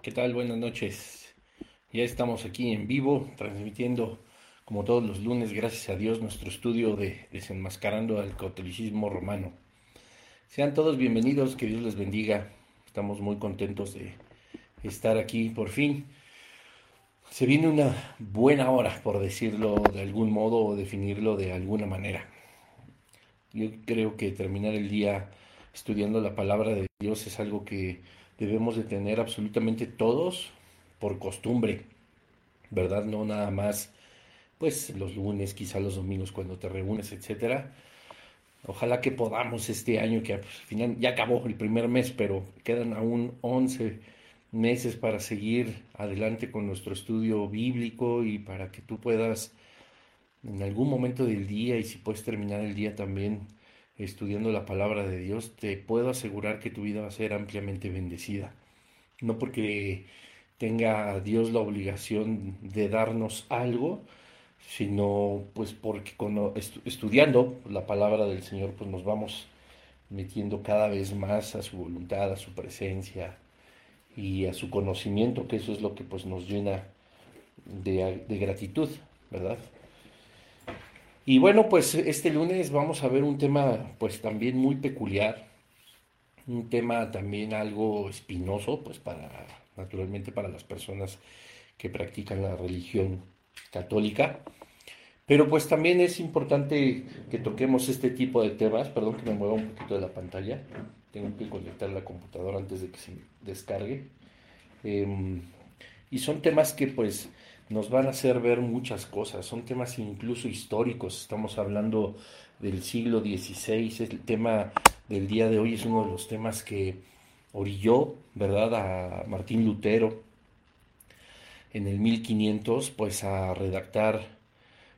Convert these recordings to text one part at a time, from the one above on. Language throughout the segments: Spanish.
¿Qué tal? Buenas noches. Ya estamos aquí en vivo, transmitiendo como todos los lunes, gracias a Dios, nuestro estudio de desenmascarando al catolicismo romano. Sean todos bienvenidos, que Dios les bendiga. Estamos muy contentos de estar aquí por fin. Se viene una buena hora, por decirlo de algún modo o definirlo de alguna manera. Yo creo que terminar el día estudiando la palabra de Dios es algo que debemos de tener absolutamente todos por costumbre, ¿verdad? No nada más, pues los lunes, quizá los domingos cuando te reúnes, etcétera. Ojalá que podamos este año, que al final ya acabó el primer mes, pero quedan aún 11 meses para seguir adelante con nuestro estudio bíblico y para que tú puedas en algún momento del día y si puedes terminar el día también estudiando la palabra de Dios, te puedo asegurar que tu vida va a ser ampliamente bendecida. No porque tenga Dios la obligación de darnos algo, sino pues porque cuando estudiando la palabra del Señor, pues nos vamos metiendo cada vez más a su voluntad, a su presencia y a su conocimiento, que eso es lo que pues nos llena de, de gratitud, ¿verdad? Y bueno, pues este lunes vamos a ver un tema pues también muy peculiar, un tema también algo espinoso, pues para, naturalmente para las personas que practican la religión católica. Pero pues también es importante que toquemos este tipo de temas, perdón que me mueva un poquito de la pantalla, tengo que conectar la computadora antes de que se descargue. Em, y son temas que pues nos van a hacer ver muchas cosas, son temas incluso históricos, estamos hablando del siglo XVI, el tema del día de hoy es uno de los temas que orilló, ¿verdad?, a Martín Lutero en el 1500, pues a redactar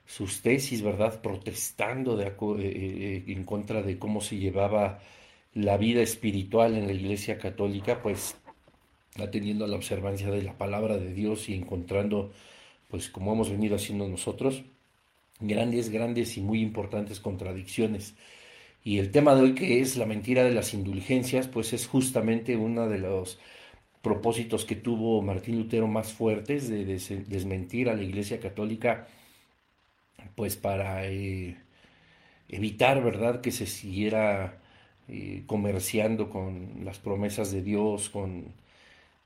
sus tesis, ¿verdad?, protestando de, eh, eh, en contra de cómo se llevaba la vida espiritual en la Iglesia Católica, pues atendiendo a la observancia de la palabra de Dios y encontrando pues como hemos venido haciendo nosotros, grandes, grandes y muy importantes contradicciones. Y el tema de hoy que es la mentira de las indulgencias, pues es justamente uno de los propósitos que tuvo Martín Lutero más fuertes de desmentir a la Iglesia Católica, pues para eh, evitar, ¿verdad?, que se siguiera eh, comerciando con las promesas de Dios, con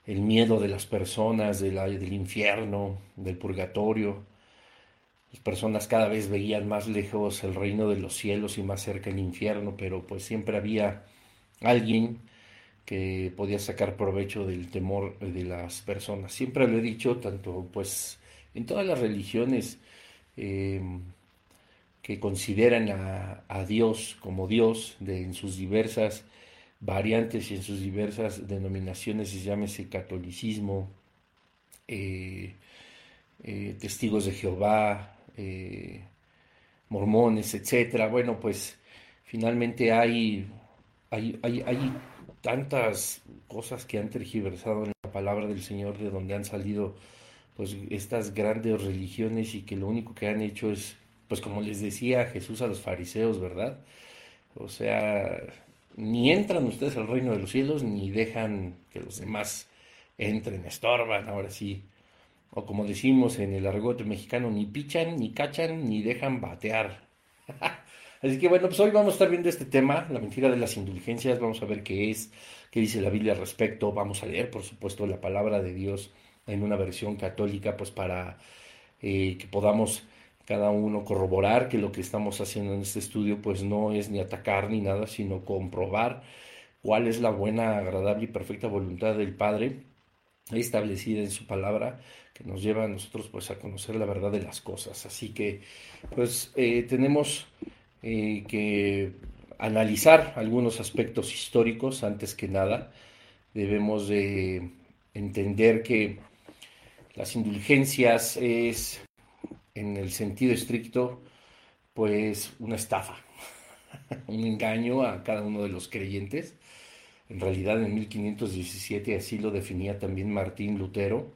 el miedo de las personas, de del infierno, del purgatorio. Las personas cada vez veían más lejos el reino de los cielos y más cerca el infierno, pero pues siempre había alguien que podía sacar provecho del temor de las personas. Siempre lo he dicho, tanto pues en todas las religiones em, que consideran a, a, Dios como Dios de, en sus diversas variantes y en sus diversas denominaciones, se llámese catolicismo, eh, eh, testigos de Jehová, eh, mormones, etcétera. Bueno, pues finalmente hay, hay, hay, tantas cosas que han tergiversado en la palabra del Señor, de donde han salido pues estas grandes religiones y que lo único que han hecho es, pues como les decía Jesús a los fariseos, ¿verdad? O sea, ni entran ustedes al reino de los cielos, ni dejan que los demás entren, estorban, ahora sí. O como decimos en el argot mexicano, ni pichan, ni cachan, ni dejan batear. Así que bueno, pues hoy vamos a estar viendo este tema, la mentira de las indulgencias, vamos a ver qué es, qué dice la Biblia al respecto, vamos a leer, por supuesto, la palabra de Dios en una versión católica, pues para eh, que podamos cada uno corroborar que lo que estamos haciendo en este estudio pues no es ni atacar ni nada, sino comprobar cuál es la buena, agradable y perfecta voluntad del Padre establecida en su palabra que nos lleva a nosotros pues a conocer la verdad de las cosas. Así que pues eh, tenemos eh, que analizar algunos aspectos históricos antes que nada. Debemos de entender que las indulgencias es en el sentido estricto, pues una estafa, un engaño a cada uno de los creyentes. En realidad en 1517 así lo definía también Martín Lutero.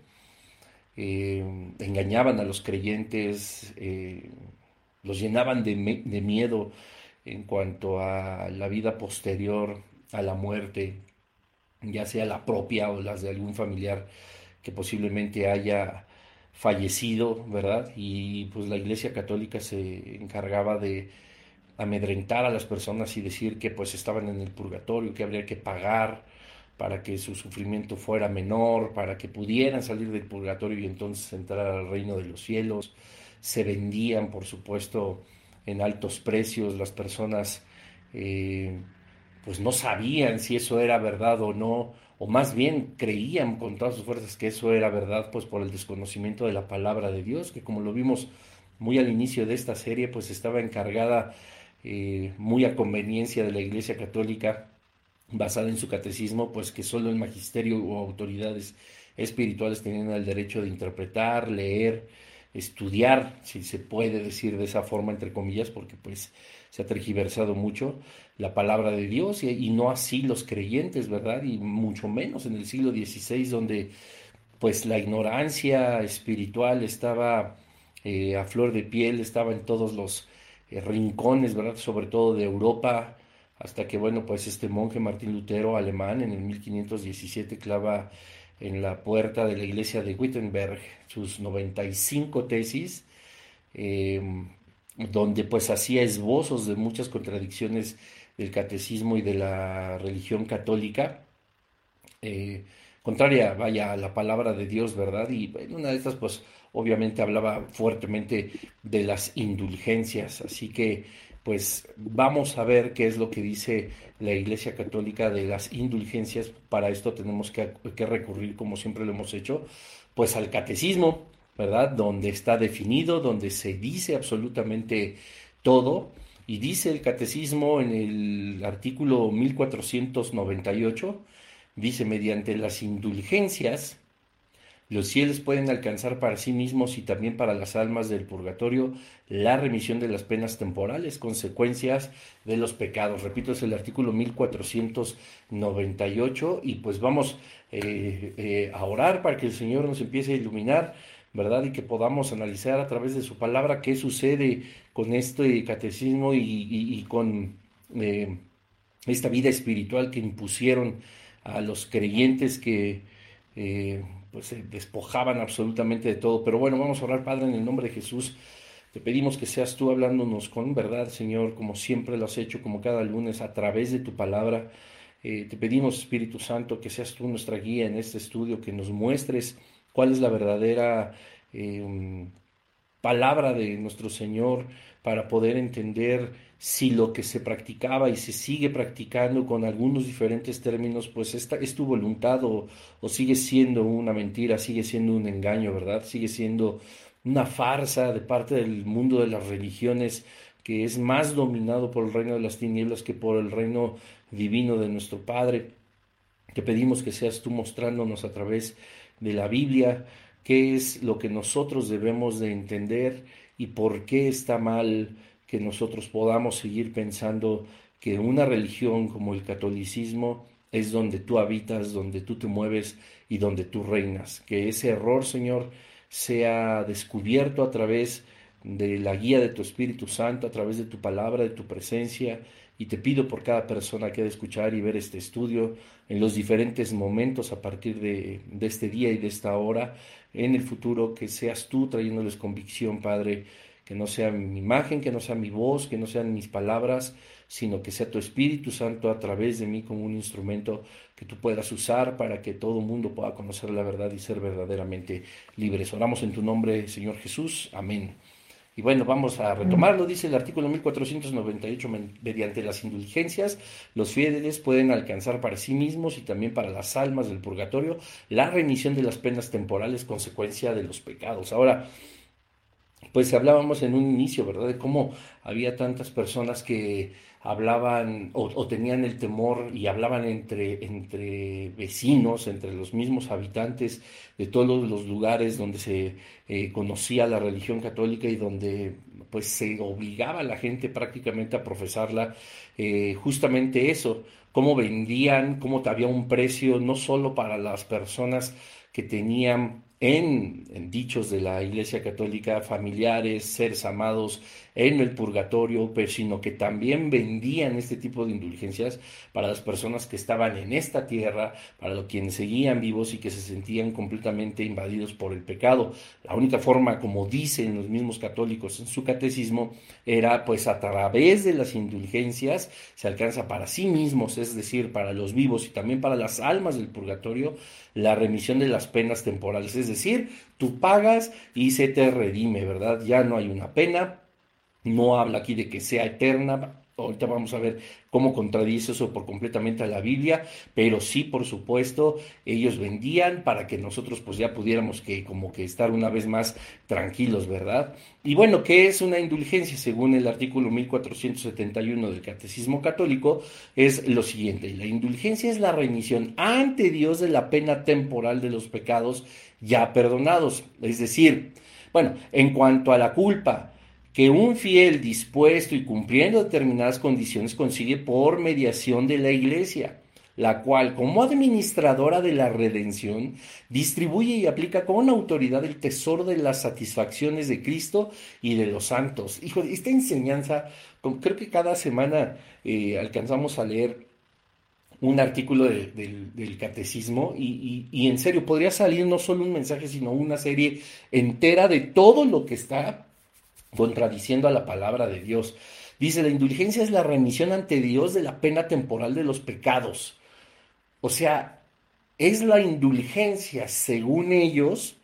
Eh, engañaban a los creyentes, eh, los llenaban de, de miedo en cuanto a la vida posterior a la muerte, ya sea la propia o las de algún familiar que posiblemente haya fallecido, ¿verdad? Y pues la Iglesia Católica se encargaba de amedrentar a las personas y decir que pues estaban en el purgatorio, que habría que pagar para que su sufrimiento fuera menor, para que pudieran salir del purgatorio y entonces entrar al reino de los cielos. Se vendían, por supuesto, en altos precios, las personas eh, pues no sabían si eso era verdad o no, o más bien creían con todas sus fuerzas que eso era verdad, pues por el desconocimiento de la palabra de Dios, que como lo vimos muy al inicio de esta serie, pues estaba encargada eh, muy a conveniencia de la Iglesia Católica, basada en su catecismo, pues que solo el magisterio o autoridades espirituales tenían el derecho de interpretar, leer, estudiar, si se puede decir de esa forma, entre comillas, porque pues se ha tergiversado mucho la palabra de Dios y, no así los creyentes, ¿verdad? Y mucho menos en el siglo XVI, donde pues la ignorancia espiritual estaba eh, a flor de piel, estaba en todos los eh, rincones, ¿verdad? Sobre todo de Europa, hasta que, bueno, pues este monje Martín Lutero, alemán, en el 1517 clava en la puerta de la iglesia de Wittenberg sus 95 tesis, em, donde pues hacía esbozos de muchas contradicciones del catecismo y de la religión católica, eh, contraria, vaya, a la palabra de Dios, ¿verdad? Y en una de estas, pues obviamente hablaba fuertemente de las indulgencias, así que pues vamos a ver qué es lo que dice la Iglesia Católica de las indulgencias. Para esto tenemos que, que, recurrir, como siempre lo hemos hecho, pues al catecismo, ¿verdad? Donde está definido, donde se dice absolutamente todo. Y dice el catecismo en el artículo 1498, dice, mediante las indulgencias, los cielos pueden alcanzar para sí mismos y también para las almas del purgatorio la remisión de las penas temporales, consecuencias de los pecados. Repito, es el artículo 1498 y pues vamos eh, eh, a orar para que el Señor nos empiece a iluminar, ¿verdad? Y que podamos analizar a través de su palabra qué sucede con este catecismo y, con eh, esta vida espiritual que impusieron a los creyentes que pues se despojaban absolutamente de todo. Pero bueno, vamos a orar, Padre, en el nombre de Jesús. Te pedimos que seas tú hablándonos con verdad, Señor, como siempre lo has hecho, como cada lunes, a través de tu palabra. Eh, te pedimos, Espíritu Santo, que seas tú nuestra guía en este estudio, que nos muestres cuál es la verdadera eh, palabra de nuestro Señor para poder entender si lo que se practicaba y se sigue practicando con algunos diferentes términos, pues esta, es tu voluntad o, o sigue siendo una mentira, sigue siendo un engaño, ¿verdad? Sigue siendo una farsa de parte del mundo de las religiones que es más dominado por el reino de las tinieblas que por el reino divino de nuestro Padre. Te pedimos que seas tú mostrándonos a través de la Biblia qué es lo que nosotros debemos de entender y por qué está mal que nosotros podamos seguir pensando que una religión como el catolicismo es donde tú habitas, donde tú te mueves y donde tú reinas. Que ese error, Señor, sea descubierto a través de la guía de tu Espíritu Santo, a través de tu palabra, de tu presencia. Y te pido por cada persona que ha de escuchar y ver este estudio en los diferentes momentos a partir de, este día y de esta hora, en el futuro, que seas tú trayéndoles convicción, Padre, que no sea mi imagen, que no sea mi voz, que no sean mis palabras, sino que sea tu Espíritu Santo a través de mí como un instrumento que tú puedas usar para que todo mundo pueda conocer la verdad y ser verdaderamente libres. Oramos en tu nombre, Señor Jesús. Amén. Y bueno, vamos a retomarlo, dice el artículo 1498, mediante las indulgencias, los fieles pueden alcanzar para sí mismos y también para las almas del purgatorio la remisión de las penas temporales consecuencia de los pecados. Ahora, pues hablábamos en un inicio, ¿verdad? De cómo había tantas personas que hablaban o, tenían el temor y hablaban entre, entre vecinos, entre los mismos habitantes de todos los lugares donde se eh, conocía la religión católica y donde pues se obligaba a la gente prácticamente a profesarla, eh, justamente eso, cómo vendían, cómo había un precio no solo para las personas que tenían en, dichos de la Iglesia Católica, familiares, seres amados en el purgatorio, pero sino que también vendían este tipo de indulgencias para las personas que estaban en esta tierra, para los quienes seguían vivos y que se sentían completamente invadidos por el pecado. La única forma, como dicen los mismos católicos en su catecismo, era pues a través de las indulgencias se alcanza para sí mismos, es decir, para los vivos y también para las almas del purgatorio, la remisión de las penas temporales. Es decir, tú pagas y se te redime, ¿verdad? Ya no hay una pena, no habla aquí de que sea eterna, ahorita vamos a ver cómo contradice eso por completamente a la Biblia, pero sí, por supuesto, ellos vendían para que nosotros pues ya pudiéramos que como que estar una vez más tranquilos, ¿verdad? Y bueno, ¿qué es una indulgencia? Según el artículo 1471 del Catecismo Católico, es lo siguiente, la indulgencia es la remisión ante Dios de la pena temporal de los pecados ya perdonados, es decir, bueno, en cuanto a la culpa, que un fiel dispuesto y cumpliendo determinadas condiciones consigue por mediación de la iglesia, la cual, como administradora de la redención, distribuye y aplica con autoridad el tesoro de las satisfacciones de Cristo y de los santos. Hijo, esta enseñanza, creo que cada semana eh, alcanzamos a leer un artículo del catecismo y, y, en serio podría salir no solo un mensaje, sino una serie entera de todo lo que está contradiciendo a la palabra de Dios. Dice, la indulgencia es la remisión ante Dios de la pena temporal de los pecados. O sea, es la indulgencia, según ellos,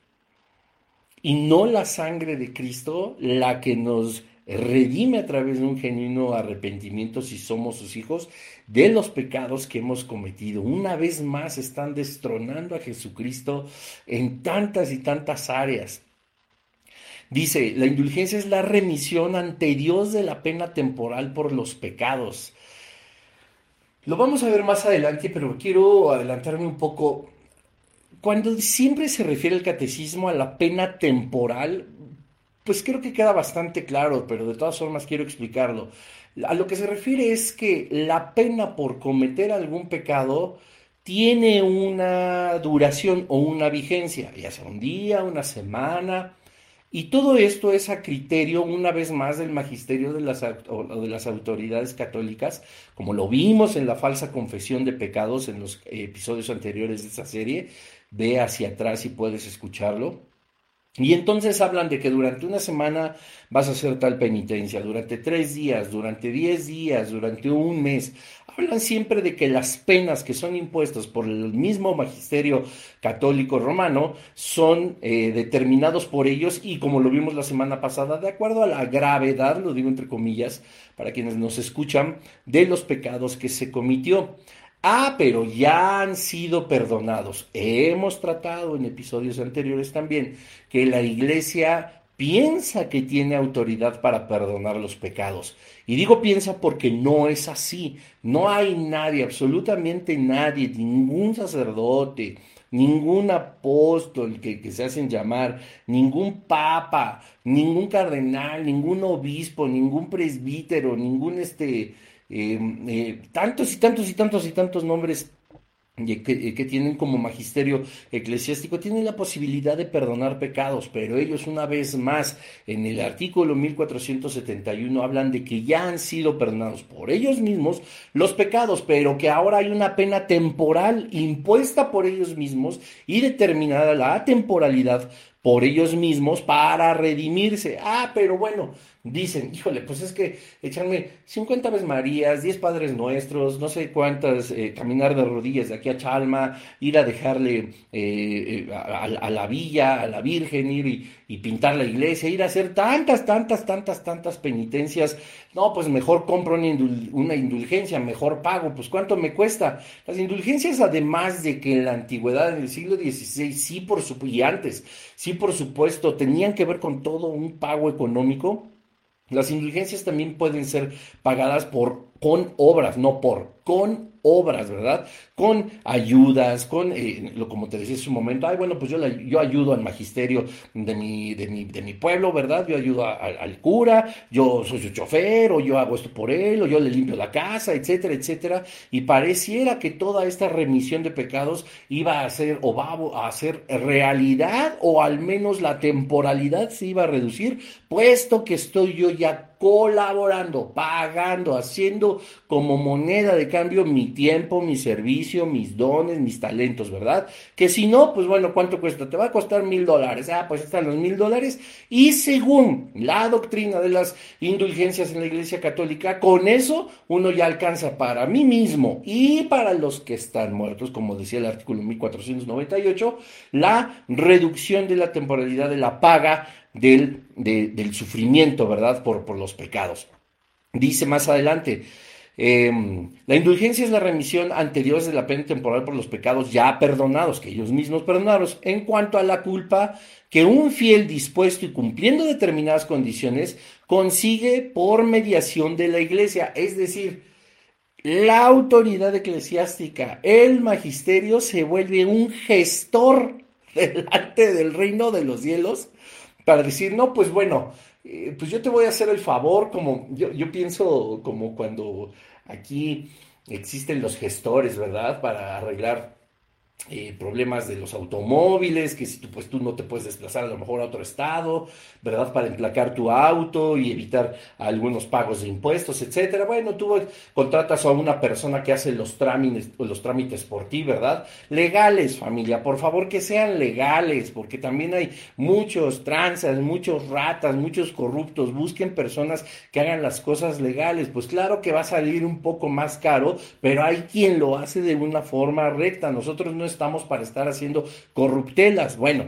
y no la sangre de Cristo la que nos redime a través de un genuino arrepentimiento si somos sus hijos de los pecados que hemos cometido. Una vez más están destronando a Jesucristo en tantas y tantas áreas. Dice, la indulgencia es la remisión ante Dios de la pena temporal por los pecados. Lo vamos a ver más adelante, pero quiero adelantarme un poco. Cuando siempre se refiere el catecismo a la pena temporal, pues creo que queda bastante claro, pero de todas formas quiero explicarlo. A lo que se refiere es que la pena por cometer algún pecado tiene una duración o una vigencia, ya sea un día, una semana, y todo esto es a criterio, una vez más, del magisterio de las, de las autoridades católicas, como lo vimos en la falsa confesión de pecados en los episodios anteriores de esta serie. Ve hacia atrás y puedes escucharlo. Y entonces hablan de que durante una semana vas a hacer tal penitencia, durante tres días, durante diez días, durante un mes. Hablan siempre de que las penas que son impuestas por el mismo magisterio católico romano son eh, determinados por ellos y como lo vimos la semana pasada, de acuerdo a la gravedad, lo digo entre comillas, para quienes nos escuchan, de los pecados que se cometió. Ah, pero ya han sido perdonados. Hemos tratado en episodios anteriores también que la iglesia piensa que tiene autoridad para perdonar los pecados. Y digo piensa porque no es así. No hay nadie, absolutamente nadie, ningún sacerdote, ningún apóstol que, que, se hacen llamar, ningún papa, ningún cardenal, ningún obispo, ningún presbítero, ningún este eh, eh, tantos y tantos y tantos y tantos nombres que, que, tienen como magisterio eclesiástico, tienen la posibilidad de perdonar pecados, pero ellos una vez más en el artículo 1471 hablan de que ya han sido perdonados por ellos mismos los pecados, pero que ahora hay una pena temporal impuesta por ellos mismos y determinada la temporalidad por ellos mismos para redimirse. Ah, pero bueno, dicen, híjole, pues es que echarme 50 veces Marías, 10 Padres Nuestros, no sé cuántas, eh, caminar de rodillas de aquí a Chalma, ir a dejarle eh, eh, a, la villa, a la Virgen, ir y, pintar la iglesia, ir a hacer tantas, tantas, tantas, tantas penitencias. No, pues mejor compro una, una indulgencia, mejor pago, pues ¿cuánto me cuesta? Las indulgencias, además de que en la antigüedad, en el siglo XVI, sí, por su, y antes, sí, por supuesto, tenían que ver con todo un pago económico, las indulgencias también pueden ser pagadas por con obras, no por, con obras, ¿verdad? Con ayudas, con, eh, lo como te decía hace un momento, ay, bueno, pues yo, yo ayudo al magisterio de mi, de mi, de mi pueblo, ¿verdad? Yo ayudo al cura, yo soy su chofer, o yo hago esto por él, o yo le limpio la casa, etcétera, etcétera. Y pareciera que toda esta remisión de pecados iba a ser, o va a ser realidad, o al menos la temporalidad se iba a reducir, puesto que estoy yo ya colaborando, pagando, haciendo como moneda de cambio mi tiempo, mi servicio, mis dones, mis talentos, ¿verdad? Que si no, pues bueno, ¿cuánto cuesta? Te va a costar mil dólares. Ah, pues están los mil dólares. Y según la doctrina de las indulgencias en la Iglesia Católica, con eso uno ya alcanza para mí mismo y para los que están muertos, como decía el artículo 1498, la reducción de la temporalidad de la paga del, del sufrimiento, ¿verdad? Por, por, los pecados. Dice más adelante, em, la indulgencia es la remisión anterior de la pena temporal por los pecados ya perdonados, que ellos mismos perdonaron. En cuanto a la culpa, que un fiel dispuesto y cumpliendo determinadas condiciones consigue por mediación de la iglesia, es decir, la autoridad eclesiástica, el magisterio se vuelve un gestor delante del reino de los cielos para decir, no, pues bueno, eh, pues yo te voy a hacer el favor, como yo, yo pienso como cuando aquí existen los gestores, ¿verdad? Para arreglar eh, problemas de los automóviles, que si tú, pues tú no te puedes desplazar a lo mejor a otro estado, ¿verdad? Para emplacar tu auto y evitar algunos pagos de impuestos, etcétera. Bueno, tú contratas a una persona que hace los trámites, los trámites por ti, ¿verdad? Legales, familia, por favor que sean legales, porque también hay muchos tranzas, muchos ratas, muchos corruptos. Busquen personas que hagan las cosas legales. Pues claro que va a salir un poco más caro, pero hay quien lo hace de una forma recta. Nosotros no estamos para estar haciendo corruptelas. Bueno,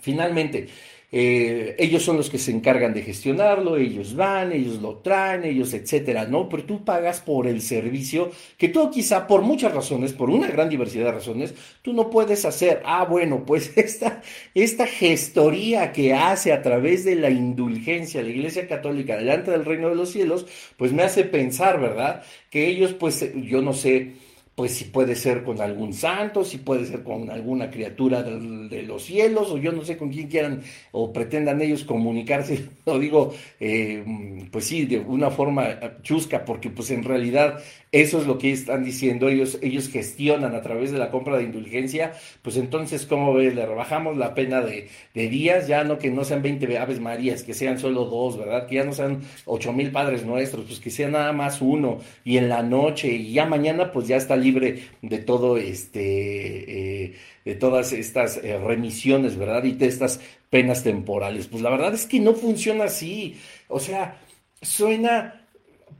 finalmente, eh, ellos son los que se encargan de gestionarlo, ellos van, ellos lo traen, ellos, etcétera, ¿no? Pero tú pagas por el servicio que tú quizá por muchas razones, por una gran diversidad de razones, tú no puedes hacer. Ah, bueno, pues esta, esta gestoría que hace a través de la indulgencia la Iglesia Católica delante del reino de los cielos, pues me hace pensar, ¿verdad? Que ellos, pues, yo no sé, pues si puede ser con algún santo, si puede ser con alguna criatura de, los cielos, o yo no sé con quién quieran o pretendan ellos comunicarse, lo digo, eh, pues sí, de una forma chusca, porque pues en realidad eso es lo que están diciendo, ellos, ellos gestionan a través de la compra de indulgencia, pues entonces, ¿cómo ves? Le rebajamos la pena de, días, ya no que no sean 20 Aves Marías, que sean solo dos, ¿verdad? Que ya no sean ocho mil Padres Nuestros, pues que sea nada más uno, y en la noche, y ya mañana pues ya está libre de todo este, eh, de todas estas eh, remisiones, ¿verdad? Y de estas penas temporales. Pues la verdad es que no funciona así. O sea, suena,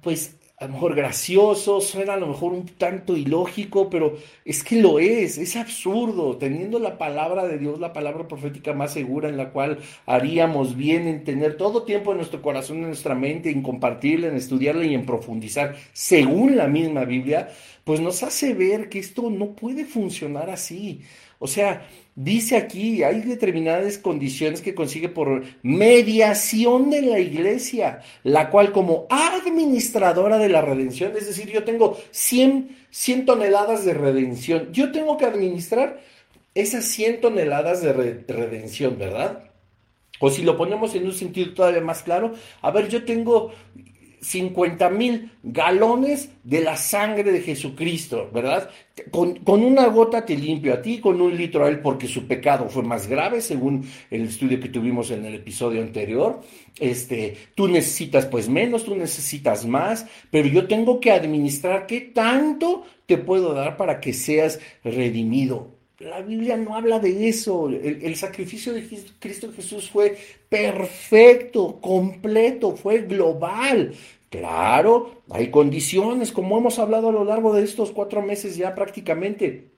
pues, a lo mejor gracioso, suena a lo mejor un tanto ilógico, pero es que lo es, es absurdo, teniendo la palabra de Dios, la palabra profética más segura en la cual haríamos bien en tener todo tiempo en nuestro corazón, en nuestra mente, en compartirla, en estudiarla y en profundizar según la misma Biblia, pues nos hace ver que esto no puede funcionar así. O sea, dice aquí, hay determinadas condiciones que consigue por mediación de la iglesia, la cual como administradora de la redención, es decir, yo tengo 100, 100 toneladas de redención, yo tengo que administrar esas 100 toneladas de redención, ¿verdad? O si lo ponemos en un sentido todavía más claro, a ver, yo tengo 50 mil galones de la sangre de Jesucristo, ¿verdad? Con, una gota te limpio a ti, con un litro a él, porque su pecado fue más grave, según el estudio que tuvimos en el episodio anterior. Este, tú necesitas pues menos, tú necesitas más, pero yo tengo que administrar qué tanto te puedo dar para que seas redimido. La Biblia no habla de eso. El, sacrificio de Cristo Jesús fue perfecto, completo, fue global. Claro, hay condiciones, como hemos hablado a lo largo de estos cuatro meses ya prácticamente.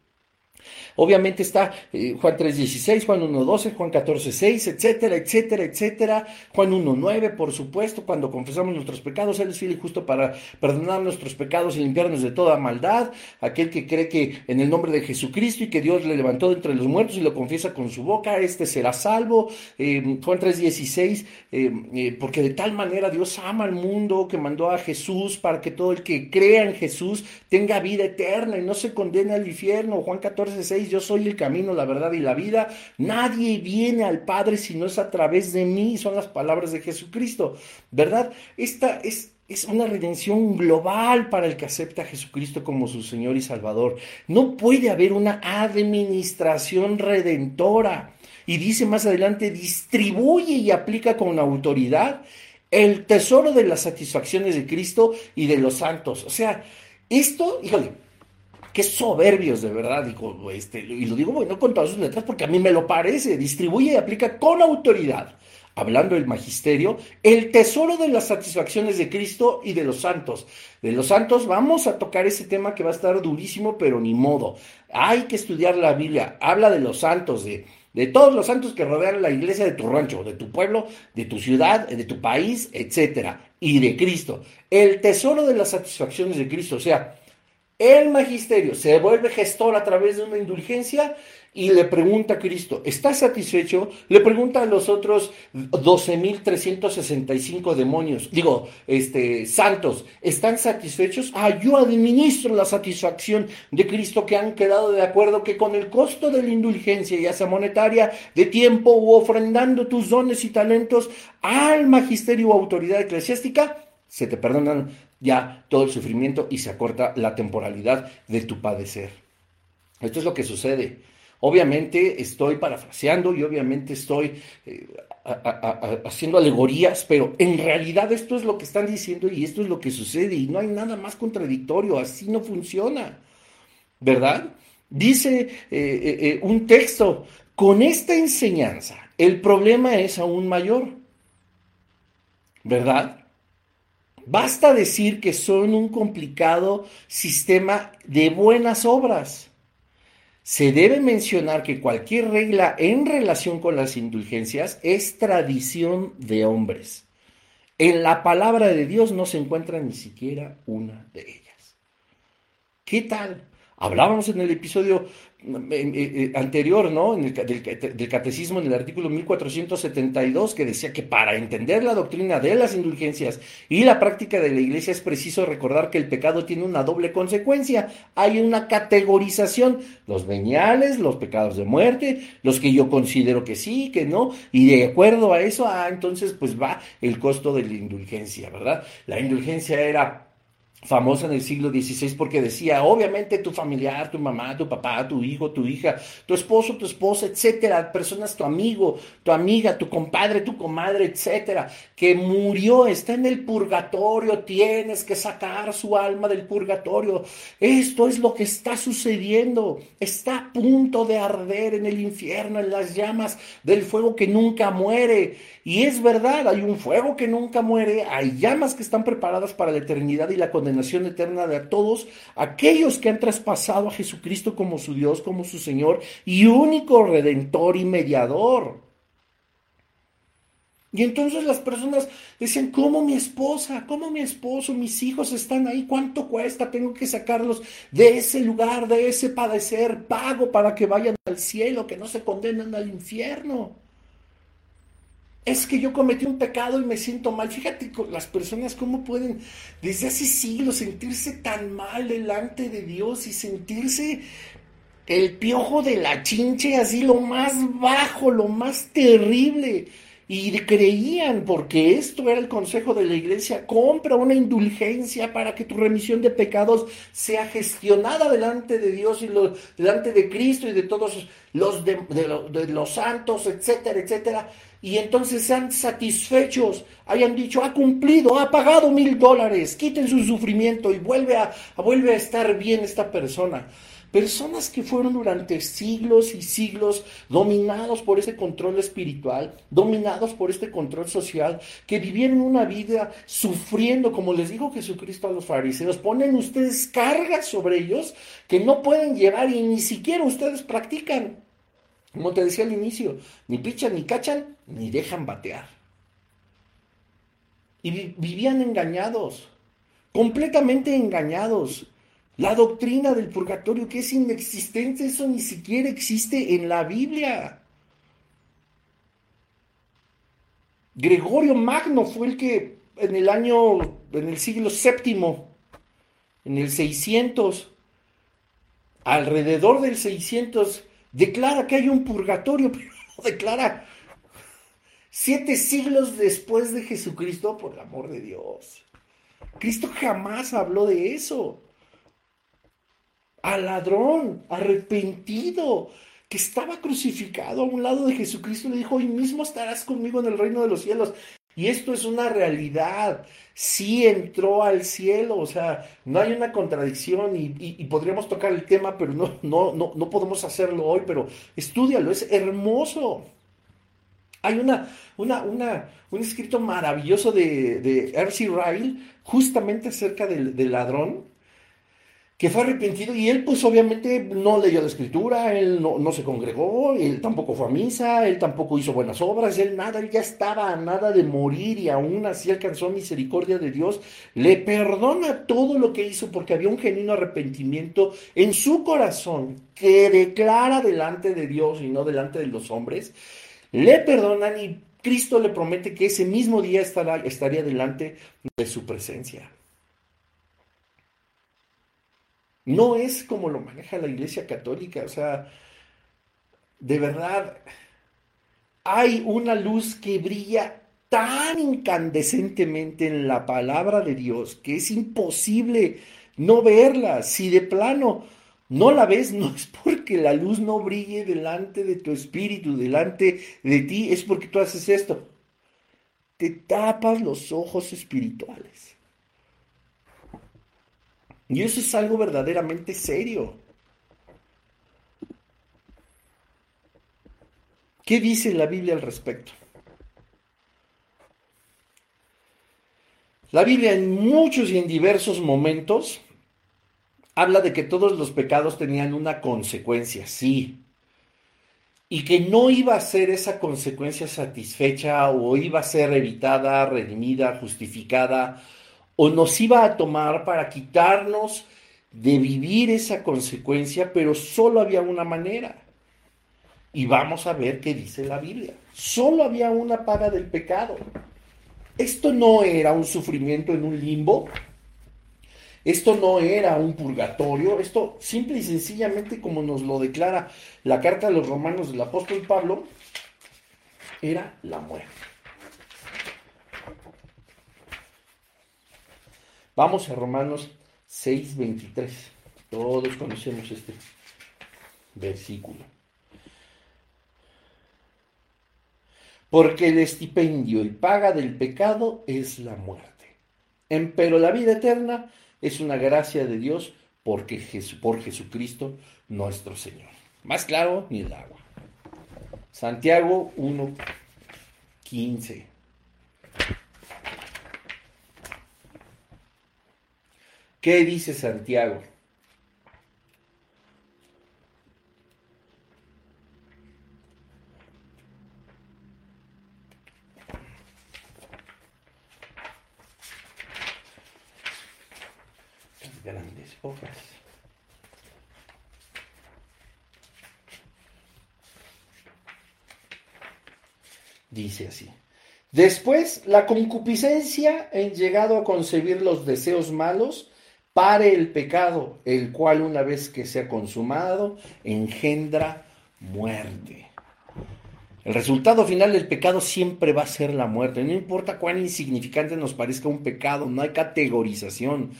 Obviamente está eh, Juan 3.16, Juan 1.12, Juan 14.6, etcétera, etcétera, etcétera. Juan 1.9, por supuesto, cuando confesamos nuestros pecados, Él es fiel y justo para perdonar nuestros pecados y limpiarnos de toda maldad. Aquel que cree que en el nombre de Jesucristo y que Dios le levantó de entre los muertos y lo confiesa con su boca, este será salvo. Eh, Juan 3.16, eh, porque de tal manera Dios ama al mundo que mandó a Jesús para que todo el que crea en Jesús tenga vida eterna y no se condene al infierno. Juan 14.6 yo soy el camino, la verdad y la vida. Nadie viene al Padre si no es a través de mí, son las palabras de Jesucristo, ¿verdad? Esta es, es una redención global para el que acepta a Jesucristo como su Señor y Salvador. No puede haber una administración redentora. Y dice más adelante, distribuye y aplica con autoridad el tesoro de las satisfacciones de Cristo y de los santos. O sea, esto, híjole, qué soberbios de verdad, digo, este, y lo digo bueno con todas sus letras porque a mí me lo parece, distribuye y aplica con autoridad, hablando del magisterio, el tesoro de las satisfacciones de Cristo y de los santos. De los santos vamos a tocar ese tema que va a estar durísimo, pero ni modo. Hay que estudiar la Biblia, habla de los santos, de, de todos los santos que rodean la iglesia de tu rancho, de tu pueblo, de tu ciudad, de tu país, etcétera, y de Cristo. El tesoro de las satisfacciones de Cristo, o sea, el magisterio se vuelve gestor a través de una indulgencia y le pregunta a Cristo, ¿estás satisfecho? Le pregunta a los otros 12.365 demonios, digo, este, santos, ¿están satisfechos? Ah, yo administro la satisfacción de Cristo que han quedado de acuerdo que con el costo de la indulgencia, ya sea monetaria, de tiempo o ofrendando tus dones y talentos al magisterio o autoridad eclesiástica, se te perdonan ya todo el sufrimiento y se acorta la temporalidad de tu padecer. Esto es lo que sucede. Obviamente estoy parafraseando y obviamente estoy eh, haciendo alegorías, pero en realidad esto es lo que están diciendo y esto es lo que sucede y no hay nada más contradictorio, así no funciona, ¿verdad? Dice eh, eh, un texto, con esta enseñanza el problema es aún mayor, ¿verdad? Basta decir que son un complicado sistema de buenas obras. Se debe mencionar que cualquier regla en relación con las indulgencias es tradición de hombres. En la palabra de Dios no se encuentra ni siquiera una de ellas. ¿Qué tal? Hablábamos en el episodio eh, eh, anterior, ¿no? En el, del, catecismo, en el artículo 1472, que decía que para entender la doctrina de las indulgencias y la práctica de la iglesia es preciso recordar que el pecado tiene una doble consecuencia. Hay una categorización, los veniales, los pecados de muerte, los que yo considero que sí, que no, y de acuerdo a eso, ah, entonces pues va el costo de la indulgencia, ¿verdad? La indulgencia era famosa en el siglo XVI porque decía, obviamente tu familiar, tu mamá, tu papá, tu hijo, tu hija, tu esposo, tu esposa, etcétera, personas, tu amigo, tu amiga, tu compadre, tu comadre, etcétera, que murió, está en el purgatorio, tienes que sacar su alma del purgatorio. Esto es lo que está sucediendo. Está a punto de arder en el infierno, en las llamas del fuego que nunca muere. Y es verdad, hay un fuego que nunca muere, hay llamas que están preparadas para la eternidad y la condenación eterna de todos aquellos que han traspasado a Jesucristo como su Dios, como su Señor y único redentor y mediador. Y entonces las personas decían, ¿cómo mi esposa? ¿Cómo mi esposo? Mis hijos están ahí. ¿Cuánto cuesta? Tengo que sacarlos de ese lugar, de ese padecer. Pago para que vayan al cielo, que no se condenen al infierno es que yo cometí un pecado y me siento mal. Fíjate las personas cómo pueden desde hace siglos sentirse tan mal delante de Dios y sentirse el piojo de la chinche así lo más bajo, lo más terrible. Y creían, porque esto era el consejo de la iglesia, compra una indulgencia para que tu remisión de pecados sea gestionada delante de Dios y delante de Cristo y de todos los, de los santos, etcétera, etcétera y entonces sean satisfechos, hayan dicho, ha cumplido, ha pagado mil dólares, quiten su sufrimiento y vuelve a, vuelve a estar bien esta persona. Personas que fueron durante siglos y siglos dominados por ese control espiritual, dominados por este control social, que vivieron una vida sufriendo, como les dijo Jesucristo a los fariseos, ponen ustedes cargas sobre ellos que no pueden llevar y ni siquiera ustedes practican. Como te decía al inicio, ni pichan, ni cachan, ni dejan batear. Y vivían engañados, completamente engañados. La doctrina del purgatorio que es inexistente, eso ni siquiera existe en la Biblia. Gregorio Magno fue el que en el año, en el siglo VII, en el 600, alrededor del 600, declara que hay un purgatorio, pero declara siete siglos después de Jesucristo, por el amor de Dios. Cristo jamás habló de eso al ladrón arrepentido que estaba crucificado a un lado de Jesucristo, le dijo, hoy mismo estarás conmigo en el reino de los cielos. Y esto es una realidad. Sí entró al cielo, o sea, no hay una contradicción y, podríamos tocar el tema, pero no, no, no, no podemos hacerlo hoy, pero estudialo, es hermoso. Hay una, una, una, un escrito maravilloso de, de R.C. Ryle justamente acerca del, del ladrón, que fue arrepentido y él pues obviamente no leyó la escritura, él no, se congregó, él tampoco fue a misa, él tampoco hizo buenas obras, él nada, él ya estaba a nada de morir y aún así alcanzó misericordia de Dios, le perdona todo lo que hizo porque había un genuino arrepentimiento en su corazón que declara delante de Dios y no delante de los hombres, le perdonan y Cristo le promete que ese mismo día estará, estaría delante de su presencia. No es como lo maneja la Iglesia Católica, o sea, de verdad, hay una luz que brilla tan incandescentemente en la palabra de Dios que es imposible no verla. Si de plano no la ves, no es porque la luz no brille delante de tu espíritu, delante de ti, es porque tú haces esto. Te tapas los ojos espirituales. Y eso es algo verdaderamente serio. ¿Qué dice la Biblia al respecto? La Biblia en muchos y en diversos momentos habla de que todos los pecados tenían una consecuencia, sí, y que no iba a ser esa consecuencia satisfecha o iba a ser evitada, redimida, justificada o nos iba a tomar para quitarnos de vivir esa consecuencia, pero solo había una manera. Y vamos a ver qué dice la Biblia. Solo había una paga del pecado. Esto no era un sufrimiento en un limbo. Esto no era un purgatorio. Esto simple y sencillamente, como nos lo declara la carta de los romanos del apóstol Pablo, era la muerte. Vamos a Romanos 6:23. Todos conocemos este versículo. Porque el estipendio y paga del pecado es la muerte. Pero la vida eterna es una gracia de Dios porque por Jesucristo nuestro Señor. Más claro ni el agua. Santiago 1:15. ¿Qué dice Santiago? grandes hojas. Dice así. Después, la concupiscencia en llegado a concebir los deseos malos pare el pecado, el cual una vez que se ha consumado, engendra muerte. El resultado final del pecado siempre va a ser la muerte. No importa cuán insignificante nos parezca un pecado, no hay categorización.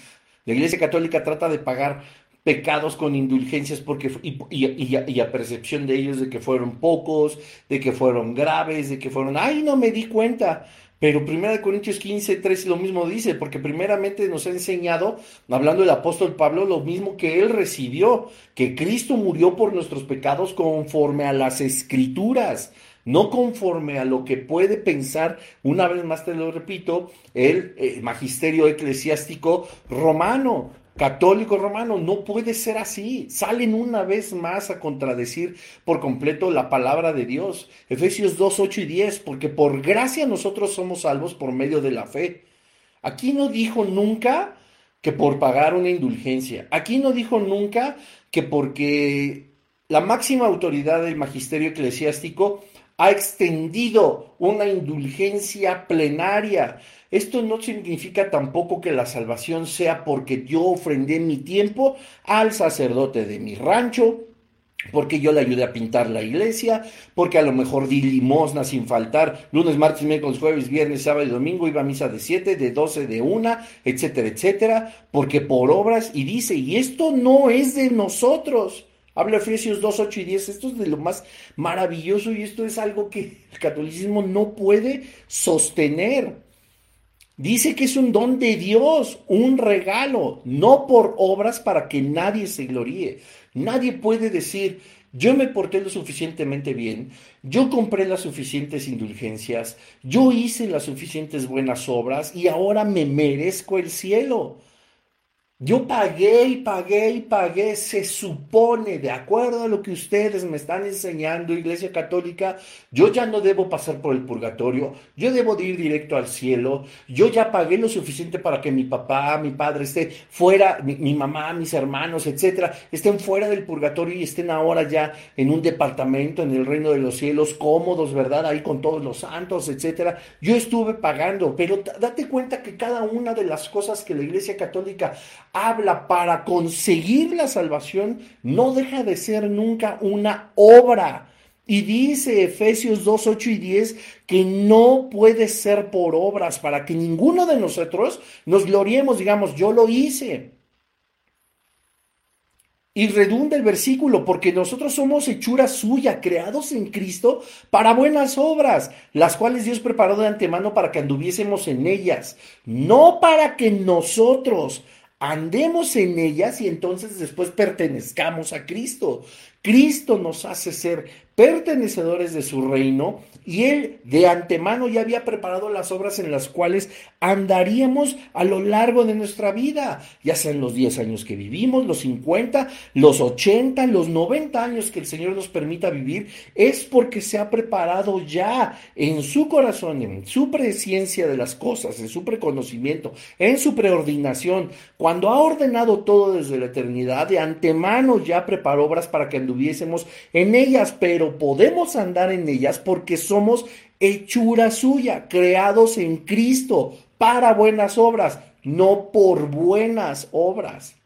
La Iglesia Católica trata de pagar pecados con indulgencias porque, y, a percepción de ellos de que fueron pocos, de que fueron graves, de que fueron, ay, no me di cuenta. Pero 1 Corintios 15, 3 lo mismo dice, porque primeramente nos ha enseñado, hablando del apóstol Pablo, lo mismo que él recibió, que Cristo murió por nuestros pecados conforme a las escrituras, no conforme a lo que puede pensar, una vez más te lo repito, el, el magisterio eclesiástico romano católico romano. No puede ser así. Salen una vez más a contradecir por completo la palabra de Dios. Efesios 2, 8 y 10, porque por gracia nosotros somos salvos por medio de la fe. Aquí no dijo nunca que por pagar una indulgencia. Aquí no dijo nunca que porque la máxima autoridad del magisterio eclesiástico ha extendido una indulgencia plenaria esto no significa tampoco que la salvación sea porque yo ofrendé mi tiempo al sacerdote de mi rancho, porque yo le ayudé a pintar la iglesia, porque a lo mejor di limosna sin faltar, lunes, martes, miércoles, jueves, viernes, sábado y domingo, iba a misa de 7, de 12, de 1, etcétera, etcétera, porque por obras, y dice, y esto no es de nosotros. Habla Efesios 2, 8 y 10, esto es de lo más maravilloso y esto es algo que el catolicismo no puede sostener. Dice que es un don de Dios, un regalo, no por obras para que nadie se gloríe. Nadie puede decir, yo me porté lo suficientemente bien, yo compré las suficientes indulgencias, yo hice las suficientes buenas obras y ahora me merezco el cielo. Yo pagué y pagué y pagué, se supone, de acuerdo a lo que ustedes me están enseñando, Iglesia Católica, yo ya no debo pasar por el purgatorio, yo debo de ir directo al cielo, yo ya pagué lo suficiente para que mi papá, mi padre esté fuera, mi, mamá, mis hermanos, etcétera, estén fuera del purgatorio y estén ahora ya en un departamento en el reino de los cielos, cómodos, ¿verdad? Ahí con todos los santos, etcétera. Yo estuve pagando, pero date cuenta que cada una de las cosas que la Iglesia Católica habla para conseguir la salvación no deja de ser nunca una obra. Y dice Efesios 2, 8 y 10 que no puede ser por obras para que ninguno de nosotros nos gloriemos, digamos, yo lo hice. Y redunda el versículo, porque nosotros somos hechura suya, creados en Cristo para buenas obras, las cuales Dios preparó de antemano para que anduviésemos en ellas, no para que nosotros andemos en ellas y entonces después pertenezcamos a Cristo. Cristo nos hace ser pertenecedores de su reino y Él de antemano ya había preparado las obras en las cuales andaríamos a lo largo de nuestra vida, ya sean los 10 años que vivimos, los 50, los 80, los 90 años que el Señor nos permita vivir, es porque se ha preparado ya en su corazón, en su presciencia de las cosas, en su preconocimiento, en su preordinación, cuando ha ordenado todo desde la eternidad, de antemano ya preparó obras para que anduviésemos en ellas, pero podemos andar en ellas porque somos hechura suya, creados en Cristo para buenas obras, no por buenas obras.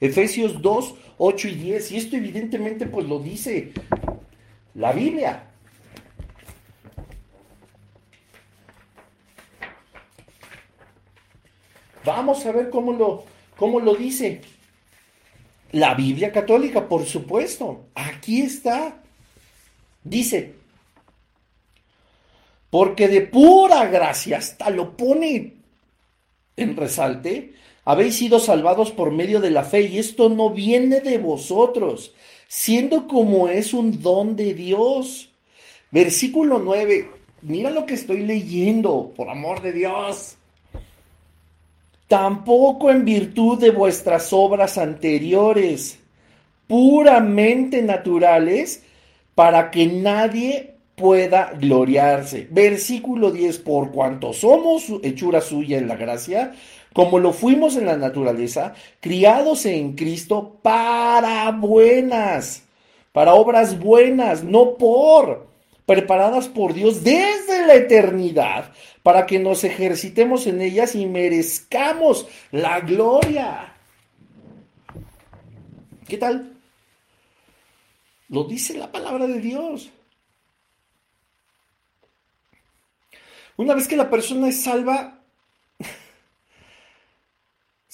Efesios 2, 8 y 10, y esto evidentemente pues lo dice la Biblia. Vamos a ver cómo lo, cómo lo dice. La Biblia católica, por supuesto. Aquí está. Dice, porque de pura gracia, hasta lo pone en resalte, habéis sido salvados por medio de la fe y esto no viene de vosotros, siendo como es un don de Dios. Versículo 9, mira lo que estoy leyendo, por amor de Dios tampoco en virtud de vuestras obras anteriores, puramente naturales, para que nadie pueda gloriarse. Versículo 10, por cuanto somos hechura suya en la gracia, como lo fuimos en la naturaleza, criados en Cristo para buenas, para obras buenas, no por, preparadas por Dios desde la eternidad para que nos ejercitemos en ellas y merezcamos la gloria. ¿Qué tal? Lo dice la palabra de Dios. Una vez que la persona es salva,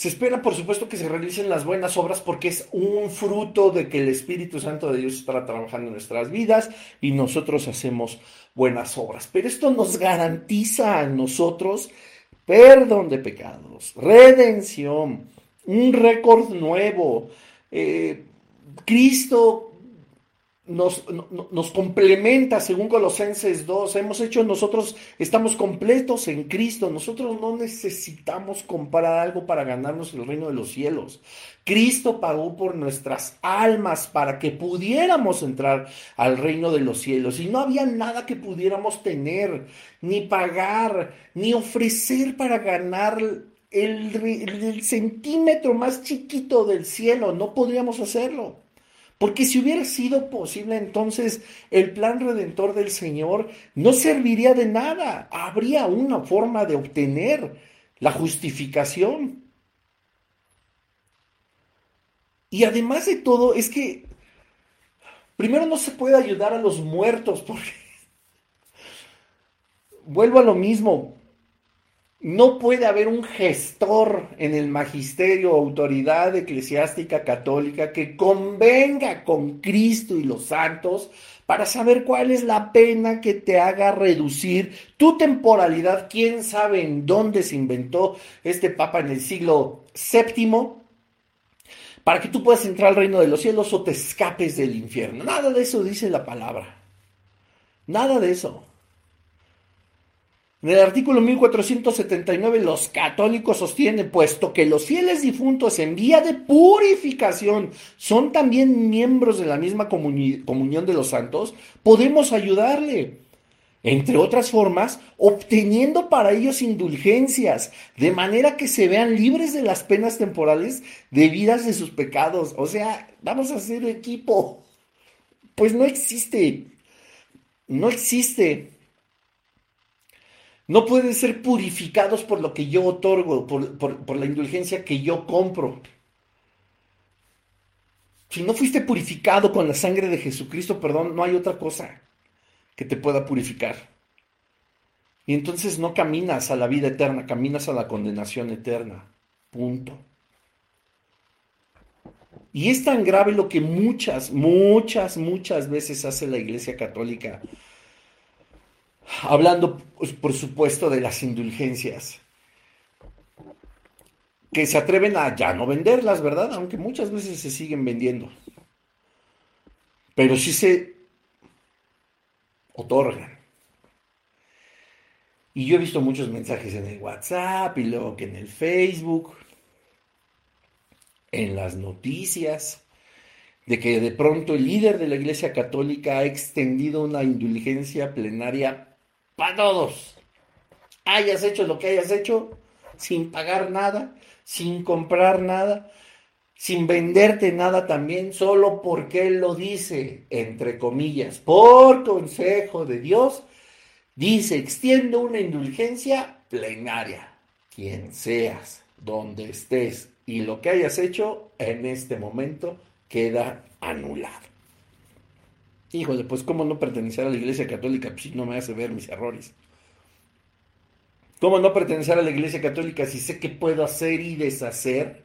Se espera, por supuesto, que se realicen las buenas obras porque es un fruto de que el Espíritu Santo de Dios está trabajando en nuestras vidas y nosotros hacemos buenas obras. Pero esto nos garantiza a nosotros perdón de pecados, redención, un récord nuevo. Eh, Cristo nos, nos, complementa según Colosenses 2. Hemos hecho nosotros, estamos completos en Cristo. Nosotros no necesitamos comprar algo para ganarnos el reino de los cielos. Cristo pagó por nuestras almas para que pudiéramos entrar al reino de los cielos. Y no había nada que pudiéramos tener, ni pagar, ni ofrecer para ganar el, el centímetro más chiquito del cielo. No podríamos hacerlo. Porque si hubiera sido posible, entonces el plan redentor del Señor no serviría de nada. Habría una forma de obtener la justificación. Y además de todo, es que primero no se puede ayudar a los muertos, porque vuelvo a lo mismo, no puede haber un gestor en el magisterio o autoridad eclesiástica católica que convenga con Cristo y los santos para saber cuál es la pena que te haga reducir tu temporalidad. ¿Quién sabe en dónde se inventó este Papa en el siglo VII? Para que tú puedas entrar al reino de los cielos o te escapes del infierno. Nada de eso dice la palabra. Nada de eso. En el artículo 1479 los católicos sostienen, puesto que los fieles difuntos en vía de purificación son también miembros de la misma comunión de los santos, podemos ayudarle. Entre otras formas, obteniendo para ellos indulgencias, de manera que se vean libres de las penas temporales debidas de sus pecados. O sea, vamos a hacer equipo. Pues no existe. No existe no pueden ser purificados por lo que yo otorgo, por, la indulgencia que yo compro. Si no fuiste purificado con la sangre de Jesucristo, perdón, no hay otra cosa que te pueda purificar. Y entonces no caminas a la vida eterna, caminas a la condenación eterna. Punto. Y es tan grave lo que muchas, muchas, muchas veces hace la Iglesia Católica hablando, pues, por supuesto, de las indulgencias, que se atreven a ya no venderlas, ¿verdad? Aunque muchas veces se siguen vendiendo. Pero sí se otorgan. Y yo he visto muchos mensajes en el WhatsApp y luego que en el Facebook, en las noticias, de que de pronto el líder de la Iglesia Católica ha extendido una indulgencia plenaria para todos. Hayas hecho lo que hayas hecho, sin pagar nada, sin comprar nada, sin venderte nada también, solo porque Él lo dice, entre comillas, por consejo de Dios, dice, extiendo una indulgencia plenaria, quien seas, donde estés y lo que hayas hecho en este momento queda anulado. Híjole, pues cómo no pertenecer a la Iglesia Católica pues, si no me hace ver mis errores. ¿Cómo no pertenecer a la Iglesia Católica si sé que puedo hacer y deshacer?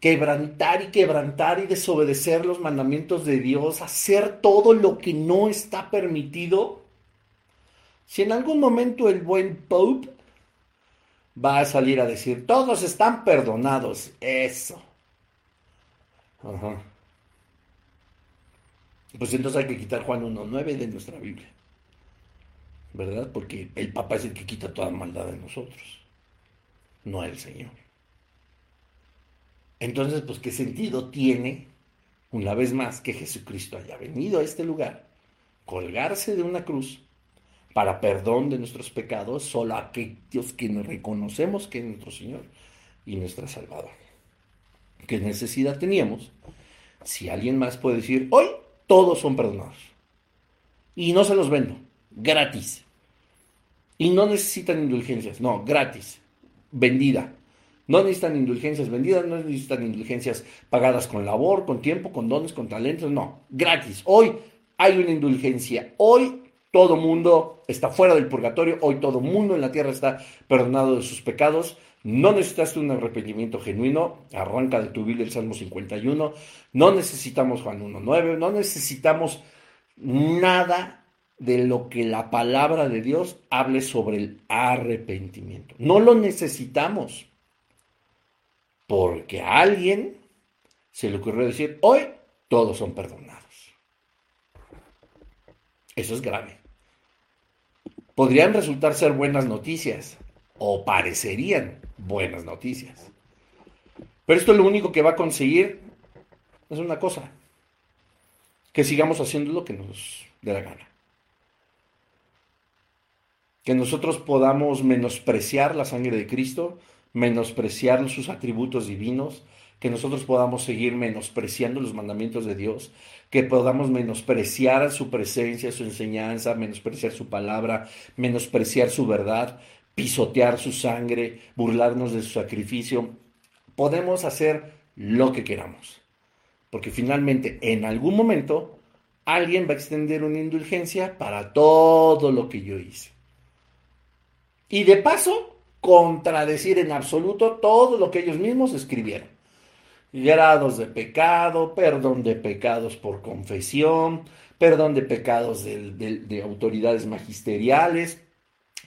Quebrantar y quebrantar y desobedecer los mandamientos de Dios, hacer todo lo que no está permitido. Si en algún momento el buen Pope va a salir a decir, todos están perdonados, eso. Ajá pues entonces hay que quitar Juan 1.9 de nuestra Biblia. ¿Verdad? Porque el Papa es el que quita toda maldad de nosotros, no el Señor. Entonces, pues, ¿qué sentido tiene, una vez más, que Jesucristo haya venido a este lugar, colgarse de una cruz para perdón de nuestros pecados, solo a aquellos que reconocemos que es nuestro Señor y nuestra Salvador? ¿Qué necesidad teníamos? Si alguien más puede decir, hoy todos son perdonados. Y no se los vendo, gratis. Y no necesitan indulgencias, no, gratis, vendida. No necesitan indulgencias vendidas, no necesitan indulgencias pagadas con labor, con tiempo, con dones, con talentos, no, gratis. Hoy hay una indulgencia, hoy todo mundo está fuera del purgatorio, hoy todo mundo en la tierra está perdonado de sus pecados No necesitas un arrepentimiento genuino, arranca de tu Biblia el Salmo 51. No necesitamos Juan 1.9, no necesitamos nada de lo que la palabra de Dios hable sobre el arrepentimiento. No lo necesitamos. Porque a alguien se le ocurrió decir, hoy todos son perdonados. Eso es grave. Podrían resultar ser buenas noticias, o parecerían buenas noticias. Pero esto lo único que va a conseguir es una cosa, que sigamos haciendo lo que nos dé la gana. Que nosotros podamos menospreciar la sangre de Cristo, menospreciar sus atributos divinos, que nosotros podamos seguir menospreciando los mandamientos de Dios, que podamos menospreciar su presencia, su enseñanza, menospreciar su palabra, menospreciar su verdad, pisotear su sangre, burlarnos de su sacrificio. Podemos hacer lo que queramos, porque finalmente en algún momento alguien va a extender una indulgencia para todo lo que yo hice. Y de paso, contradecir en absoluto todo lo que ellos mismos escribieron. Grados de pecado, perdón de pecados por confesión, perdón de pecados de, autoridades magisteriales,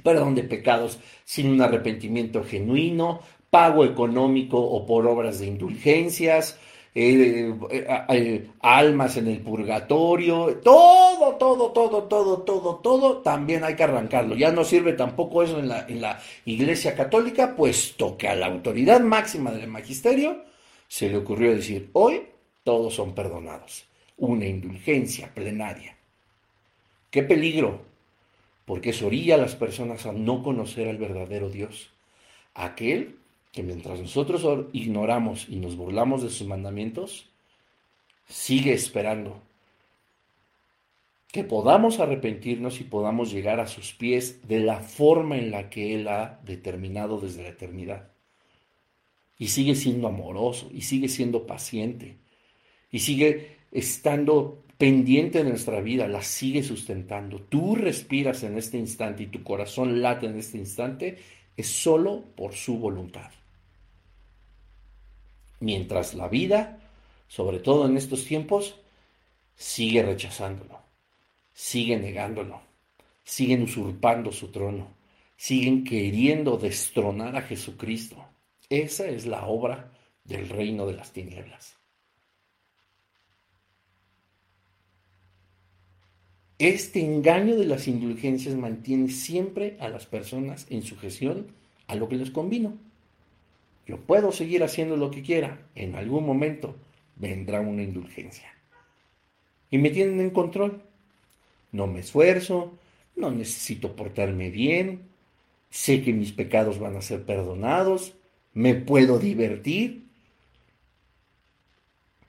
perdón de pecados sin un arrepentimiento genuino, pago económico o por obras de indulgencias, eh, eh, eh, almas en el purgatorio, todo, todo, todo, todo, todo, todo, también hay que arrancarlo. Ya no sirve tampoco eso en la, en la Iglesia Católica, puesto que a la autoridad máxima del magisterio se le ocurrió decir, hoy todos son perdonados. Una indulgencia plenaria. ¡Qué peligro! Porque eso orilla a las personas a no conocer al verdadero Dios. Aquel que mientras nosotros ignoramos y nos burlamos de sus mandamientos, sigue esperando que podamos arrepentirnos y podamos llegar a sus pies de la forma en la que Él ha determinado desde la eternidad. Y sigue siendo amoroso, y sigue siendo paciente, y sigue estando pendiente de nuestra vida, la sigue sustentando. Tú respiras en este instante y tu corazón late en este instante, es solo por su voluntad. Mientras la vida, sobre todo en estos tiempos, sigue rechazándolo, sigue negándolo, siguen usurpando su trono, siguen queriendo destronar a Jesucristo. Esa es la obra del reino de las tinieblas. Este engaño de las indulgencias mantiene siempre a las personas en sujeción a lo que les convino. Yo puedo seguir haciendo lo que quiera, en algún momento vendrá una indulgencia. Y me tienen en control. No me esfuerzo, no necesito portarme bien, sé que mis pecados van a ser perdonados, me puedo divertir.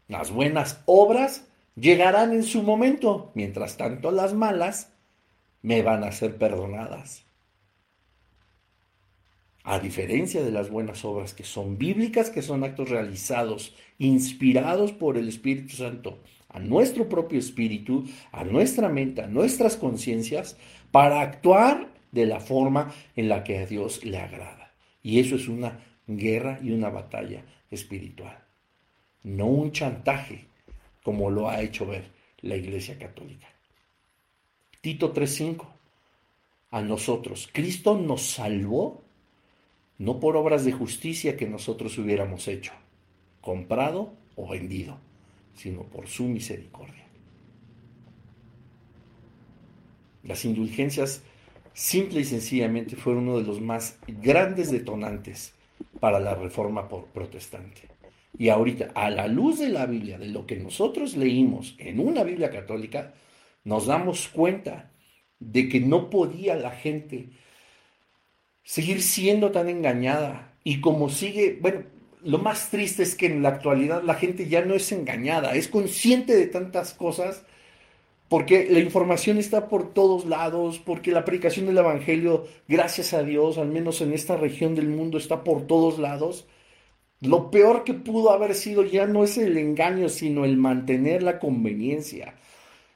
Las buenas obras llegarán en su momento, mientras tanto las malas me van a ser perdonadas. A diferencia de las buenas obras que son bíblicas, que son actos realizados, inspirados por el Espíritu Santo, a nuestro propio espíritu, a nuestra mente, a nuestras conciencias, para actuar de la forma en la que a Dios le agrada. Y eso es una guerra y una batalla espiritual, no un chantaje como lo ha hecho ver la Iglesia Católica. Tito 3:5. A nosotros, Cristo nos salvó no por obras de justicia que nosotros hubiéramos hecho, comprado o vendido, sino por su misericordia. Las indulgencias simple y sencillamente fueron uno de los más grandes detonantes para la reforma protestante. Y ahorita, a la luz de la Biblia, de lo que nosotros leímos en una Biblia católica, nos damos cuenta de que no podía la gente seguir siendo tan engañada. Y como sigue, bueno, lo más triste es que en la actualidad la gente ya no es engañada, es consciente de tantas cosas, porque la información está por todos lados, porque la predicación del Evangelio, gracias a Dios, al menos en esta región del mundo, está por todos lados. Lo peor que pudo haber sido ya no es el engaño, sino el mantener la conveniencia,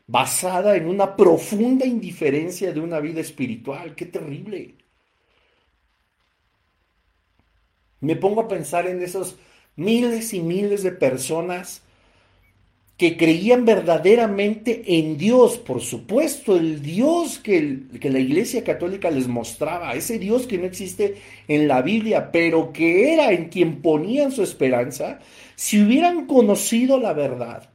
basada en una profunda indiferencia de una vida espiritual. ¡Qué terrible! Me pongo a pensar en esos miles y miles de personas que creían verdaderamente en Dios, por supuesto, el Dios que, que, la Iglesia Católica les mostraba, ese Dios que no existe en la Biblia, pero que era en quien ponían su esperanza, si hubieran conocido la verdad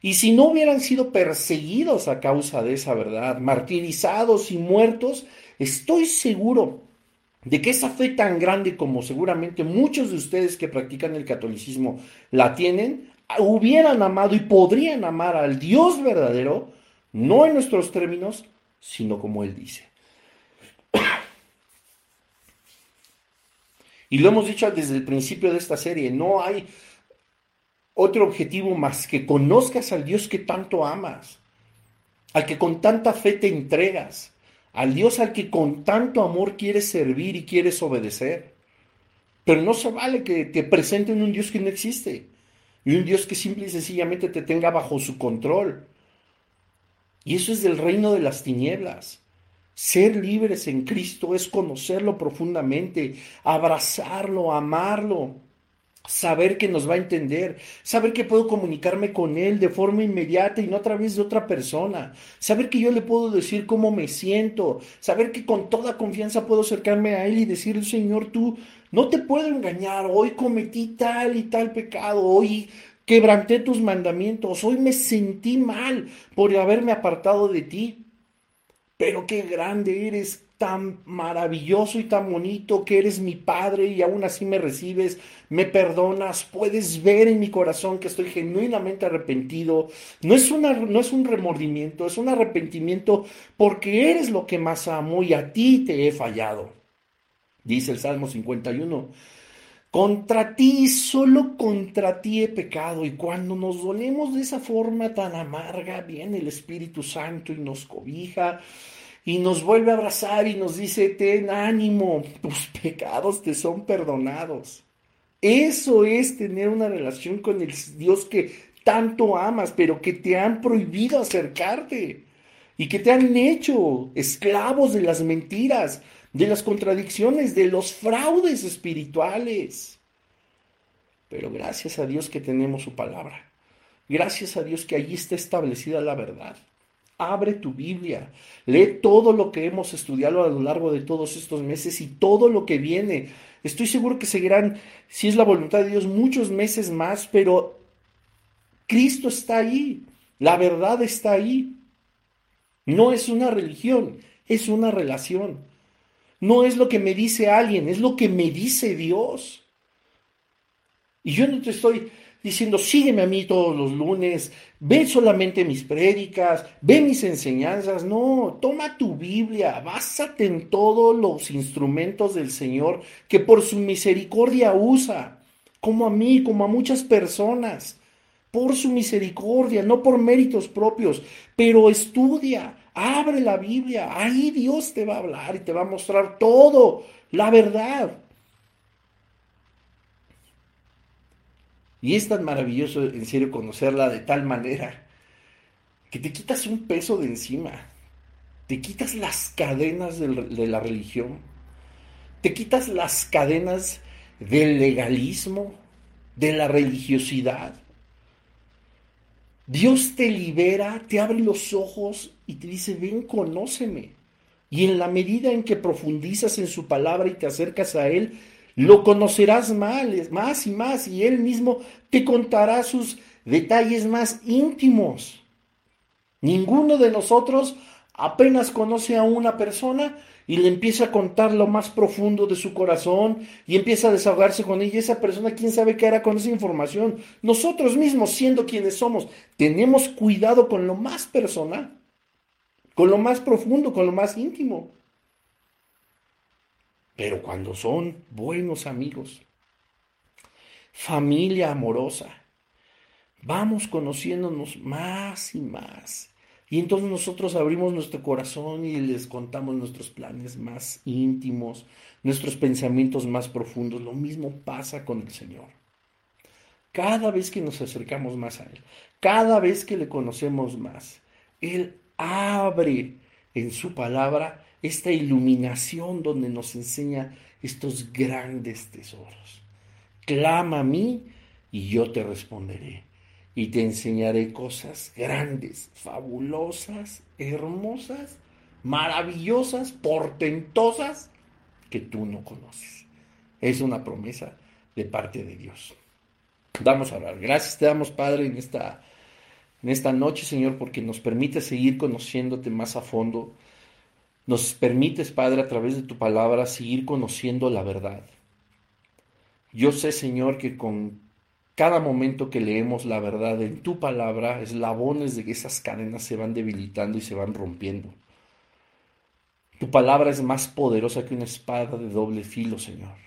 y si no hubieran sido perseguidos a causa de esa verdad, martirizados y muertos, estoy seguro de que esa fe tan grande como seguramente muchos de ustedes que practican el catolicismo la tienen, hubieran amado y podrían amar al Dios verdadero, no en nuestros términos, sino como Él dice. Y lo hemos dicho desde el principio de esta serie, no hay otro objetivo más que conozcas al Dios que tanto amas, al que con tanta fe te entregas, al Dios al que con tanto amor quieres servir y quieres obedecer. Pero no se vale que te presenten un Dios que no existe y un Dios que simple y sencillamente te tenga bajo su control. Y eso es del reino de las tinieblas. Ser libres en Cristo es conocerlo profundamente, abrazarlo, amarlo, saber que nos va a entender, saber que puedo comunicarme con Él de forma inmediata y no a través de otra persona, saber que yo le puedo decir cómo me siento, saber que con toda confianza puedo acercarme a Él y decirle, Señor, tú no te puedo engañar, hoy cometí tal y tal pecado, hoy quebranté tus mandamientos, hoy me sentí mal por haberme apartado de ti. Pero qué grande eres, tan maravilloso y tan bonito que eres mi Padre y aún así me recibes, me perdonas, puedes ver en mi corazón que estoy genuinamente arrepentido. No es, una, no es un remordimiento, es un arrepentimiento porque eres lo que más amo y a ti te he fallado. Dice el Salmo 51. Contra ti, solo contra ti he pecado. Y cuando nos dolemos de esa forma tan amarga, viene el Espíritu Santo y nos cobija y nos vuelve a abrazar y nos dice, ten ánimo, tus pecados te son perdonados. Eso es tener una relación con el Dios que tanto amas, pero que te han prohibido acercarte y que te han hecho esclavos de las mentiras, de las contradicciones, de los fraudes espirituales. Pero gracias a Dios que tenemos su palabra. Gracias a Dios que allí está establecida la verdad. Abre tu Biblia, lee todo lo que hemos estudiado a lo largo de todos estos meses y todo lo que viene. Estoy seguro que seguirán, si es la voluntad de Dios, muchos meses más, pero Cristo está ahí, la verdad está ahí. No es una religión, es una relación. No es lo que me dice alguien, es lo que me dice Dios. Y yo no te estoy diciendo, sígueme a mí todos los lunes, ve solamente mis prédicas, ve mis enseñanzas. No, toma tu Biblia, básate en todos los instrumentos del Señor que por su misericordia usa, como a mí, como a muchas personas, por su misericordia, no por méritos propios, pero estudia, Abre la Biblia, ahí Dios te va a hablar y te va a mostrar todo, la verdad. Y es tan maravilloso, en serio, conocerla de tal manera que te quitas un peso de encima, te quitas las cadenas de la religión, te quitas las cadenas del legalismo, de la religiosidad, Dios te libera, te abre los ojos y te dice, ven, conóceme. Y en la medida en que profundizas en su palabra y te acercas a Él, lo conocerás más, y más, y Él mismo te contará sus detalles más íntimos. Ninguno de nosotros apenas conoce a una persona y le empieza a contar lo más profundo de su corazón y empieza a desahogarse con ella. Esa persona, quién sabe qué hará con esa información. Nosotros mismos, siendo quienes somos, tenemos cuidado con lo más personal, con lo más profundo, con lo más íntimo. Pero cuando son buenos amigos, familia amorosa, vamos conociéndonos más y más y entonces nosotros abrimos nuestro corazón y les contamos nuestros planes más íntimos, nuestros pensamientos más profundos. Lo mismo pasa con el Señor. Cada vez que nos acercamos más a Él, cada vez que le conocemos más, Él abre en su palabra esta iluminación donde nos enseña estos grandes tesoros. Clama a mí y yo te responderé. Y te enseñaré cosas grandes, fabulosas, hermosas, maravillosas, portentosas que tú no conoces. Es una promesa de parte de Dios. Vamos a hablar. Gracias te damos, Padre, en esta, en esta noche, Señor, porque nos permite seguir conociéndote más a fondo. Nos permites, Padre, a través de tu palabra, seguir conociendo la verdad. Yo sé, Señor, que con cada momento que leemos la verdad en tu palabra, eslabones de esas cadenas se van debilitando y se van rompiendo. Tu palabra es más poderosa que una espada de doble filo, Señor.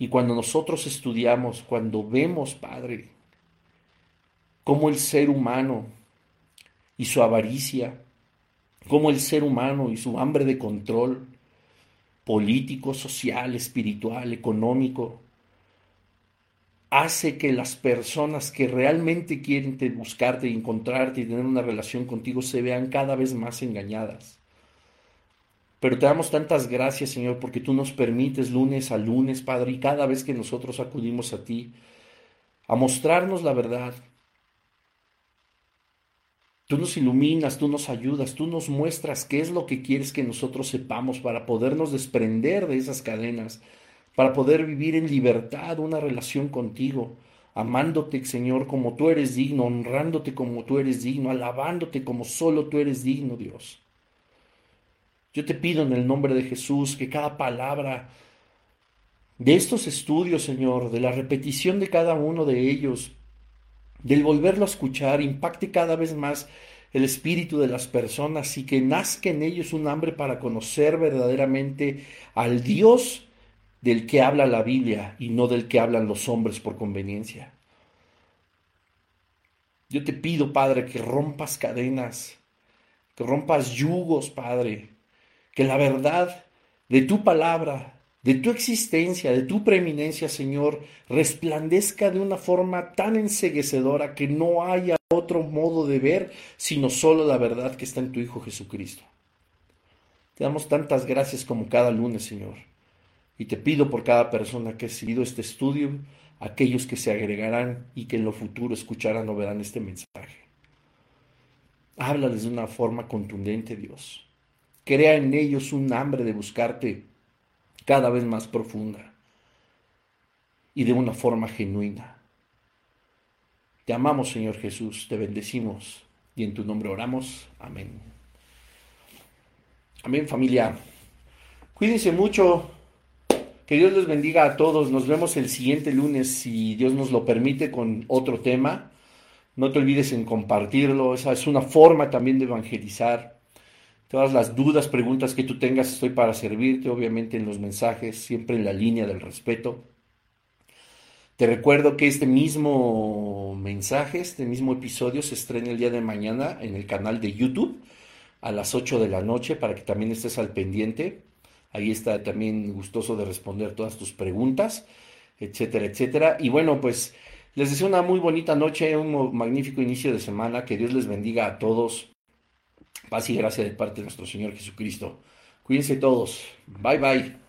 Y cuando nosotros estudiamos, cuando vemos, Padre, cómo el ser humano y su avaricia, cómo el ser humano y su hambre de control político, social, espiritual, económico, hace que las personas que realmente quieren buscarte y encontrarte y tener una relación contigo se vean cada vez más engañadas. Pero te damos tantas gracias, Señor, porque tú nos permites lunes a lunes, Padre, y cada vez que nosotros acudimos a ti, a mostrarnos la verdad. Tú nos iluminas, tú nos ayudas, tú nos muestras qué es lo que quieres que nosotros sepamos para podernos desprender de esas cadenas, para poder vivir en libertad una relación contigo, amándote, Señor, como tú eres digno, honrándote como tú eres digno, alabándote como solo tú eres digno, Dios. Yo te pido en el nombre de Jesús que cada palabra de estos estudios, Señor, de la repetición de cada uno de ellos, del volverlo a escuchar, impacte cada vez más el espíritu de las personas y que nazca en ellos un hambre para conocer verdaderamente al Dios del que habla la Biblia y no del que hablan los hombres por conveniencia. Yo te pido, Padre, que rompas cadenas, que rompas yugos, Padre, que la verdad de tu palabra, de tu existencia, de tu preeminencia, Señor, resplandezca de una forma tan enseguecedora que no haya otro modo de ver, sino solo la verdad que está en tu Hijo Jesucristo. Te damos tantas gracias como cada lunes, Señor. Y te pido por cada persona que ha seguido este estudio, aquellos que se agregarán y que en lo futuro escucharán o verán este mensaje. Háblales de una forma contundente, Dios crea en ellos un hambre de buscarte cada vez más profunda y de una forma genuina. Te amamos, Señor Jesús, te bendecimos y en tu nombre oramos. Amén. Amén, familia. Cuídense mucho. Que Dios les bendiga a todos. Nos vemos el siguiente lunes, si Dios nos lo permite, con otro tema. No te olvides en compartirlo. Esa es una forma también de evangelizar. Todas las dudas, preguntas que tú tengas, estoy para servirte, obviamente en los mensajes, siempre en la línea del respeto. Te recuerdo que este mismo mensaje, este mismo episodio se estrena el día de mañana en el canal de YouTube a las 8 de la noche para que también estés al pendiente. Ahí está también gustoso de responder todas tus preguntas, etcétera, etcétera. Y bueno, pues les deseo una muy bonita noche, un magnífico inicio de semana. Que Dios les bendiga a todos. Paz y gracia de parte de nuestro Señor Jesucristo. Cuídense todos. Bye bye.